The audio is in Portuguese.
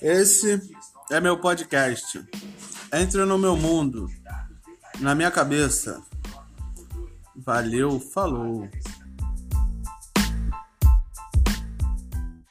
Esse é meu podcast. Entra no meu mundo, na minha cabeça. Valeu, falou.